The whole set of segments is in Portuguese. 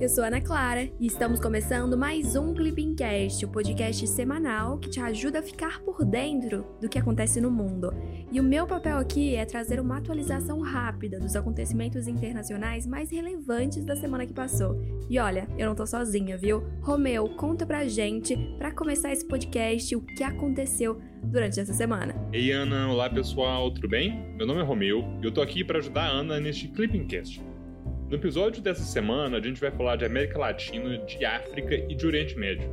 Eu sou Ana Clara e estamos começando mais um Clippingcast, o podcast semanal que te ajuda a ficar por dentro do que acontece no mundo. E o meu papel aqui é trazer uma atualização rápida dos acontecimentos internacionais mais relevantes da semana que passou. E olha, eu não tô sozinha, viu? Romeu, conta pra gente, para começar esse podcast, o que aconteceu durante essa semana. Ei Ana, olá pessoal, tudo bem? Meu nome é Romeu e eu tô aqui para ajudar a Ana neste Clippingcast. No episódio dessa semana, a gente vai falar de América Latina, de África e de Oriente Médio.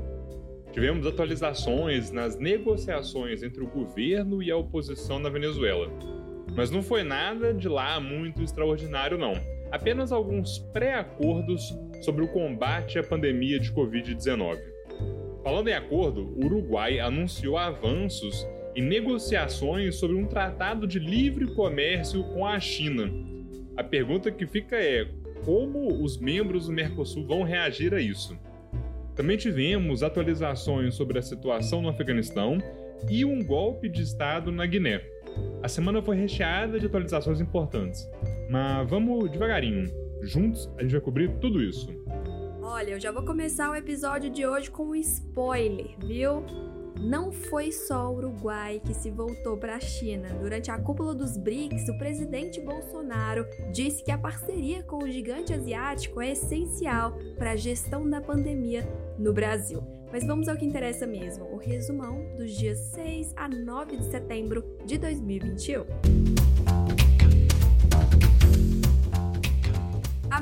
Tivemos atualizações nas negociações entre o governo e a oposição na Venezuela. Mas não foi nada de lá muito extraordinário, não. Apenas alguns pré-acordos sobre o combate à pandemia de Covid-19. Falando em acordo, o Uruguai anunciou avanços em negociações sobre um tratado de livre comércio com a China. A pergunta que fica é: como os membros do Mercosul vão reagir a isso. Também tivemos atualizações sobre a situação no Afeganistão e um golpe de Estado na Guiné. A semana foi recheada de atualizações importantes, mas vamos devagarinho. Juntos a gente vai cobrir tudo isso. Olha, eu já vou começar o episódio de hoje com um spoiler, viu? Não foi só o Uruguai que se voltou para a China. Durante a cúpula dos BRICS, o presidente Bolsonaro disse que a parceria com o gigante asiático é essencial para a gestão da pandemia no Brasil. Mas vamos ao que interessa mesmo: o resumão dos dias 6 a 9 de setembro de 2021.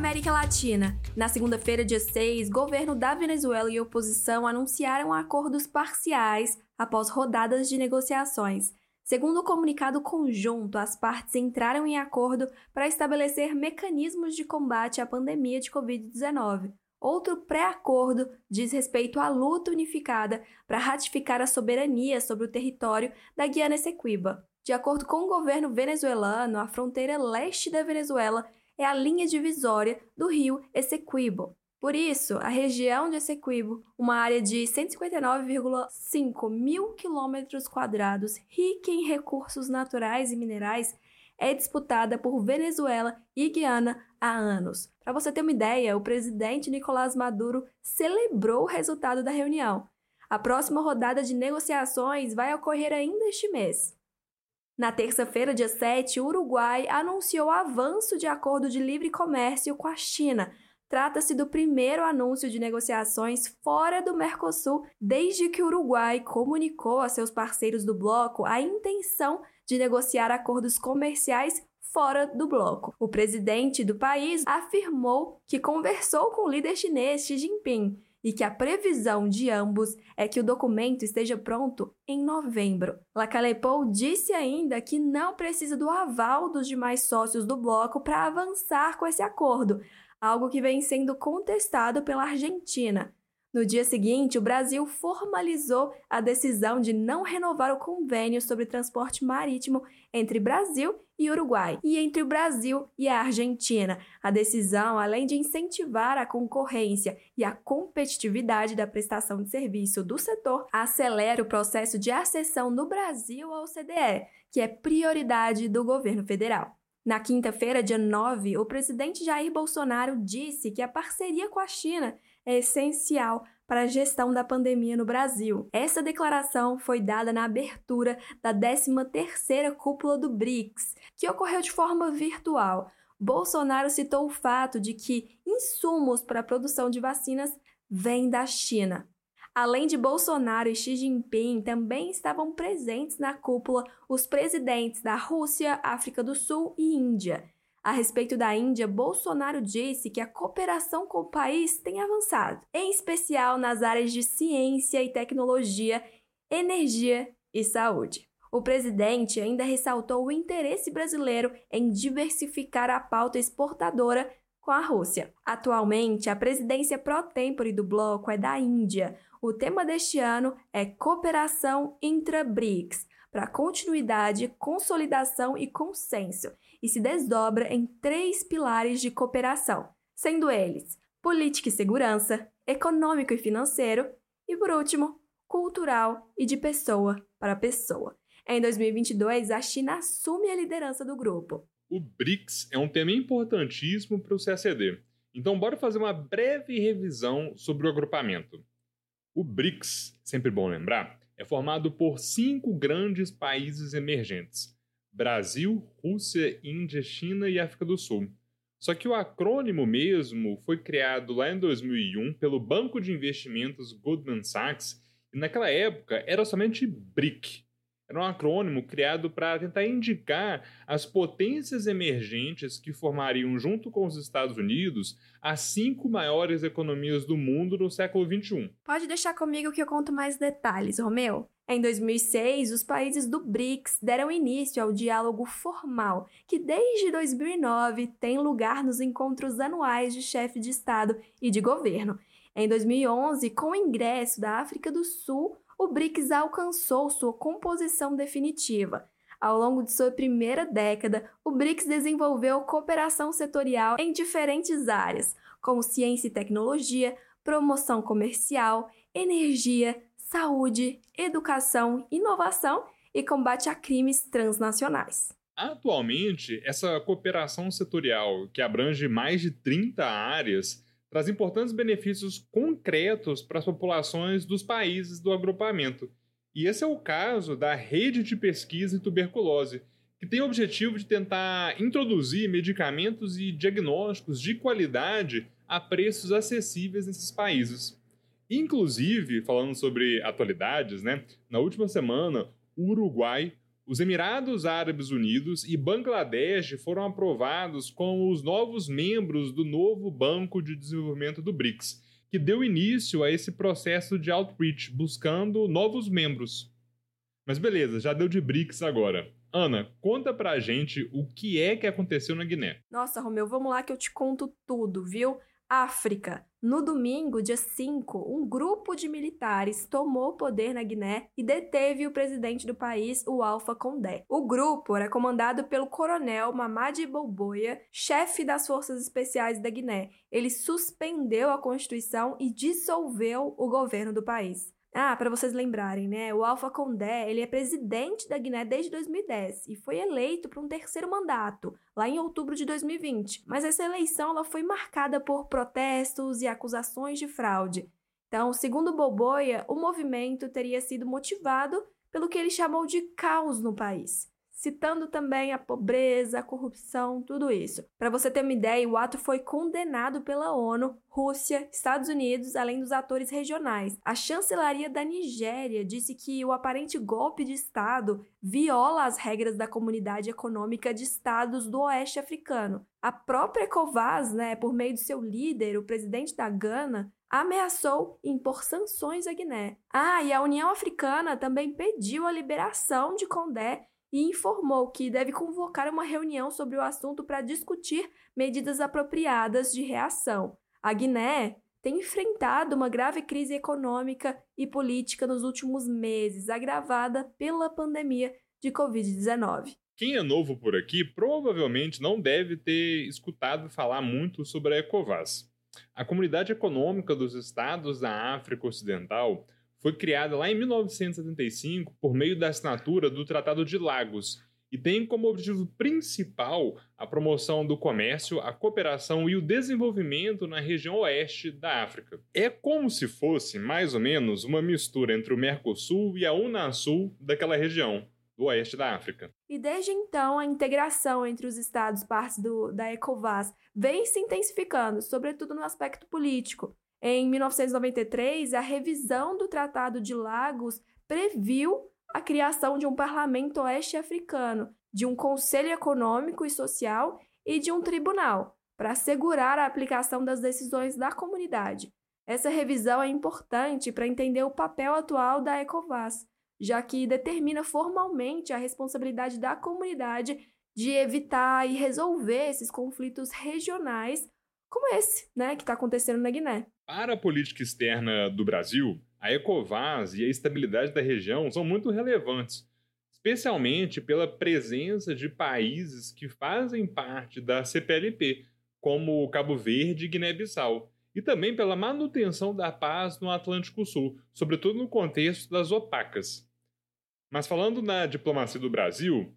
América Latina. Na segunda-feira, dia 6, governo da Venezuela e oposição anunciaram acordos parciais após rodadas de negociações. Segundo o comunicado conjunto, as partes entraram em acordo para estabelecer mecanismos de combate à pandemia de Covid-19. Outro pré-acordo diz respeito à luta unificada para ratificar a soberania sobre o território da Guiana Essequiba. De acordo com o governo venezuelano, a fronteira leste da Venezuela é a linha divisória do rio Essequibo. Por isso, a região de Essequibo, uma área de 159,5 mil quilômetros quadrados, rica em recursos naturais e minerais, é disputada por Venezuela e Guiana há anos. Para você ter uma ideia, o presidente Nicolás Maduro celebrou o resultado da reunião. A próxima rodada de negociações vai ocorrer ainda este mês. Na terça-feira, dia 7, o Uruguai anunciou avanço de acordo de livre comércio com a China. Trata-se do primeiro anúncio de negociações fora do Mercosul desde que o Uruguai comunicou a seus parceiros do bloco a intenção de negociar acordos comerciais fora do bloco. O presidente do país afirmou que conversou com o líder chinês Xi Jinping e que a previsão de ambos é que o documento esteja pronto em novembro. Lacalepo disse ainda que não precisa do aval dos demais sócios do bloco para avançar com esse acordo, algo que vem sendo contestado pela Argentina. No dia seguinte, o Brasil formalizou a decisão de não renovar o convênio sobre transporte marítimo entre Brasil e Uruguai e entre o Brasil e a Argentina. A decisão, além de incentivar a concorrência e a competitividade da prestação de serviço do setor, acelera o processo de acessão do Brasil ao CDE, que é prioridade do governo federal. Na quinta-feira, dia 9, o presidente Jair Bolsonaro disse que a parceria com a China é essencial para a gestão da pandemia no Brasil. Essa declaração foi dada na abertura da 13ª cúpula do BRICS, que ocorreu de forma virtual. Bolsonaro citou o fato de que insumos para a produção de vacinas vêm da China. Além de Bolsonaro e Xi Jinping, também estavam presentes na cúpula os presidentes da Rússia, África do Sul e Índia. A respeito da Índia, Bolsonaro disse que a cooperação com o país tem avançado, em especial nas áreas de ciência e tecnologia, energia e saúde. O presidente ainda ressaltou o interesse brasileiro em diversificar a pauta exportadora com a Rússia. Atualmente, a presidência pró-tempore do bloco é da Índia. O tema deste ano é Cooperação intra-BRICS, para continuidade, consolidação e consenso e se desdobra em três pilares de cooperação, sendo eles política e segurança, econômico e financeiro e, por último, cultural e de pessoa para pessoa. Em 2022, a China assume a liderança do grupo. O BRICS é um tema importantíssimo para o CACD. Então, bora fazer uma breve revisão sobre o agrupamento. O BRICS, sempre bom lembrar, é formado por cinco grandes países emergentes: Brasil, Rússia, Índia, China e África do Sul. Só que o acrônimo mesmo foi criado lá em 2001 pelo banco de investimentos Goldman Sachs e naquela época era somente BRIC, era um acrônimo criado para tentar indicar as potências emergentes que formariam, junto com os Estados Unidos, as cinco maiores economias do mundo no século XXI. Pode deixar comigo que eu conto mais detalhes, Romeu. Em 2006, os países do BRICS deram início ao diálogo formal, que desde 2009 tem lugar nos encontros anuais de chefe de Estado e de governo. Em 2011, com o ingresso da África do Sul, o BRICS alcançou sua composição definitiva. Ao longo de sua primeira década, o BRICS desenvolveu cooperação setorial em diferentes áreas, como ciência e tecnologia, promoção comercial, energia, saúde, educação, inovação e combate a crimes transnacionais. Atualmente, essa cooperação setorial, que abrange mais de 30 áreas, traz importantes benefícios concretos para as populações dos países do agrupamento. E esse é o caso da Rede de Pesquisa em Tuberculose, que tem o objetivo de tentar introduzir medicamentos e diagnósticos de qualidade a preços acessíveis nesses países. Inclusive, falando sobre atualidades, né, na última semana, o Uruguai os Emirados Árabes Unidos e Bangladesh foram aprovados como os novos membros do novo Banco de Desenvolvimento do BRICS, que deu início a esse processo de outreach, buscando novos membros. Mas beleza, já deu de BRICS agora. Ana, conta pra gente o que é que aconteceu na Guiné. Nossa, Romeu, vamos lá que eu te conto tudo, viu? África. No domingo, dia 5, um grupo de militares tomou o poder na Guiné e deteve o presidente do país, o Alpha Condé. O grupo era comandado pelo coronel Mamadi Bolboia, chefe das forças especiais da Guiné. Ele suspendeu a Constituição e dissolveu o governo do país. Ah, para vocês lembrarem, né? O Alpha Condé, ele é presidente da Guiné desde 2010 e foi eleito para um terceiro mandato, lá em outubro de 2020. Mas essa eleição ela foi marcada por protestos e acusações de fraude. Então, segundo Boboia, o movimento teria sido motivado pelo que ele chamou de caos no país citando também a pobreza, a corrupção, tudo isso. Para você ter uma ideia, o ato foi condenado pela ONU, Rússia, Estados Unidos, além dos atores regionais. A chancelaria da Nigéria disse que o aparente golpe de Estado viola as regras da Comunidade Econômica de Estados do Oeste Africano. A própria ECOWAS, né, por meio de seu líder, o presidente da Gana, ameaçou impor sanções à Guiné. Ah, e a União Africana também pediu a liberação de Condé e informou que deve convocar uma reunião sobre o assunto para discutir medidas apropriadas de reação. A Guiné tem enfrentado uma grave crise econômica e política nos últimos meses, agravada pela pandemia de Covid-19. Quem é novo por aqui provavelmente não deve ter escutado falar muito sobre a ECOWAS. A Comunidade Econômica dos Estados da África Ocidental foi criada lá em 1975 por meio da assinatura do Tratado de Lagos e tem como objetivo principal a promoção do comércio, a cooperação e o desenvolvimento na região oeste da África. É como se fosse, mais ou menos, uma mistura entre o Mercosul e a Unasul daquela região do oeste da África. E desde então, a integração entre os estados partes do, da ECOWAS vem se intensificando, sobretudo no aspecto político. Em 1993, a revisão do Tratado de Lagos previu a criação de um parlamento oeste africano, de um conselho econômico e social e de um tribunal, para assegurar a aplicação das decisões da comunidade. Essa revisão é importante para entender o papel atual da ECOWAS, já que determina formalmente a responsabilidade da comunidade de evitar e resolver esses conflitos regionais, como esse, né, que está acontecendo na Guiné. Para a política externa do Brasil, a ECOVAS e a estabilidade da região são muito relevantes, especialmente pela presença de países que fazem parte da CPLP, como Cabo Verde e Guiné-Bissau, e também pela manutenção da paz no Atlântico Sul, sobretudo no contexto das opacas. Mas falando na diplomacia do Brasil,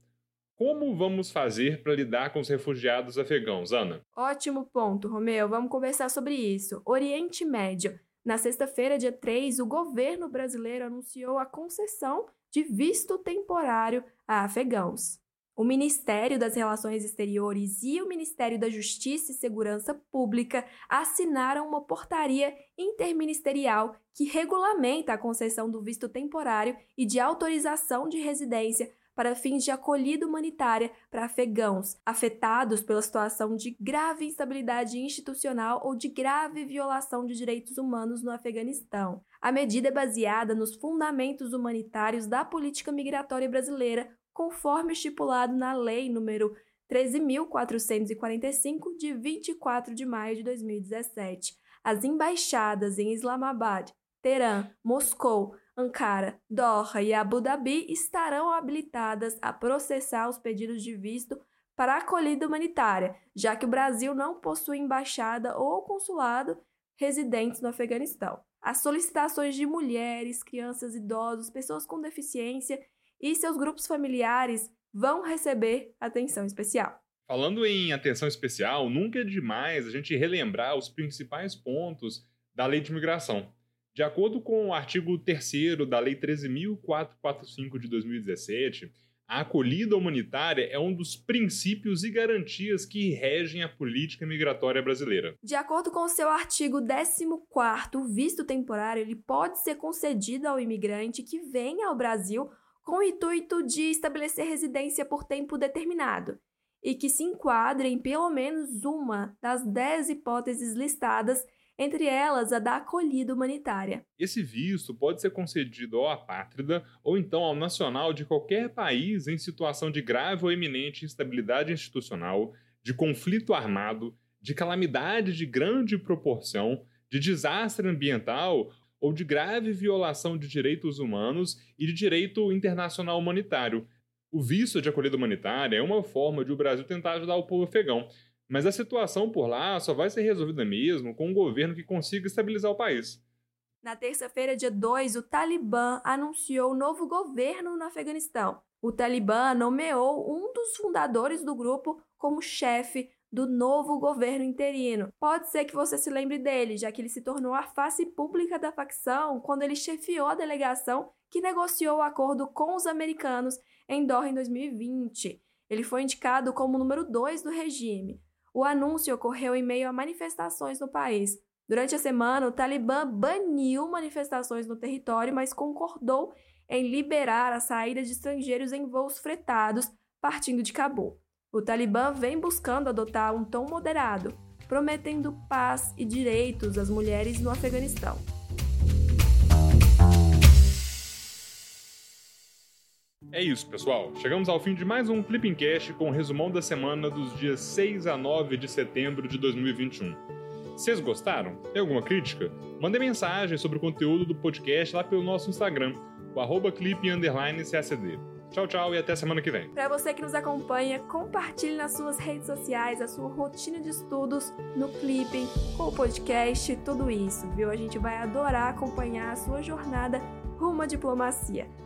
como vamos fazer para lidar com os refugiados afegãos, Ana? Ótimo ponto, Romeu. Vamos conversar sobre isso. Oriente Médio. Na sexta-feira, dia 3, o governo brasileiro anunciou a concessão de visto temporário a afegãos. O Ministério das Relações Exteriores e o Ministério da Justiça e Segurança Pública assinaram uma portaria interministerial que regulamenta a concessão do visto temporário e de autorização de residência para fins de acolhida humanitária para afegãos afetados pela situação de grave instabilidade institucional ou de grave violação de direitos humanos no Afeganistão. A medida é baseada nos fundamentos humanitários da política migratória brasileira, conforme estipulado na Lei número 13.445, de 24 de maio de 2017. As embaixadas em Islamabad, Teherã, Moscou, Ankara, Doha e Abu Dhabi estarão habilitadas a processar os pedidos de visto para acolhida humanitária, já que o Brasil não possui embaixada ou consulado residentes no Afeganistão. As solicitações de mulheres, crianças, idosos, pessoas com deficiência e seus grupos familiares vão receber atenção especial. Falando em atenção especial, nunca é demais a gente relembrar os principais pontos da lei de imigração. De acordo com o artigo 3 da Lei 13.445 de 2017, a acolhida humanitária é um dos princípios e garantias que regem a política migratória brasileira. De acordo com o seu artigo 14, o visto temporário ele pode ser concedido ao imigrante que venha ao Brasil com o intuito de estabelecer residência por tempo determinado e que se enquadre em pelo menos uma das dez hipóteses listadas entre elas a da acolhida humanitária. Esse visto pode ser concedido ao apátrida ou então ao nacional de qualquer país em situação de grave ou eminente instabilidade institucional, de conflito armado, de calamidade de grande proporção, de desastre ambiental ou de grave violação de direitos humanos e de direito internacional humanitário. O visto de acolhida humanitária é uma forma de o Brasil tentar ajudar o povo afegão, mas a situação por lá só vai ser resolvida mesmo com um governo que consiga estabilizar o país. Na terça-feira, dia 2, o Talibã anunciou o novo governo no Afeganistão. O Talibã nomeou um dos fundadores do grupo como chefe do novo governo interino. Pode ser que você se lembre dele, já que ele se tornou a face pública da facção quando ele chefiou a delegação que negociou o acordo com os americanos em Doha em 2020. Ele foi indicado como número 2 do regime. O anúncio ocorreu em meio a manifestações no país. Durante a semana, o Talibã baniu manifestações no território, mas concordou em liberar a saída de estrangeiros em voos fretados partindo de Cabul. O Talibã vem buscando adotar um tom moderado, prometendo paz e direitos às mulheres no Afeganistão. É isso, pessoal. Chegamos ao fim de mais um Clipping Cast com o um resumão da semana dos dias 6 a 9 de setembro de 2021. Vocês gostaram? Tem alguma crítica? Mande mensagem sobre o conteúdo do podcast lá pelo nosso Instagram, o arroba clipping__cacd. Tchau, tchau e até semana que vem. Para você que nos acompanha, compartilhe nas suas redes sociais a sua rotina de estudos no Clipping, com o podcast, tudo isso, viu? A gente vai adorar acompanhar a sua jornada rumo à diplomacia.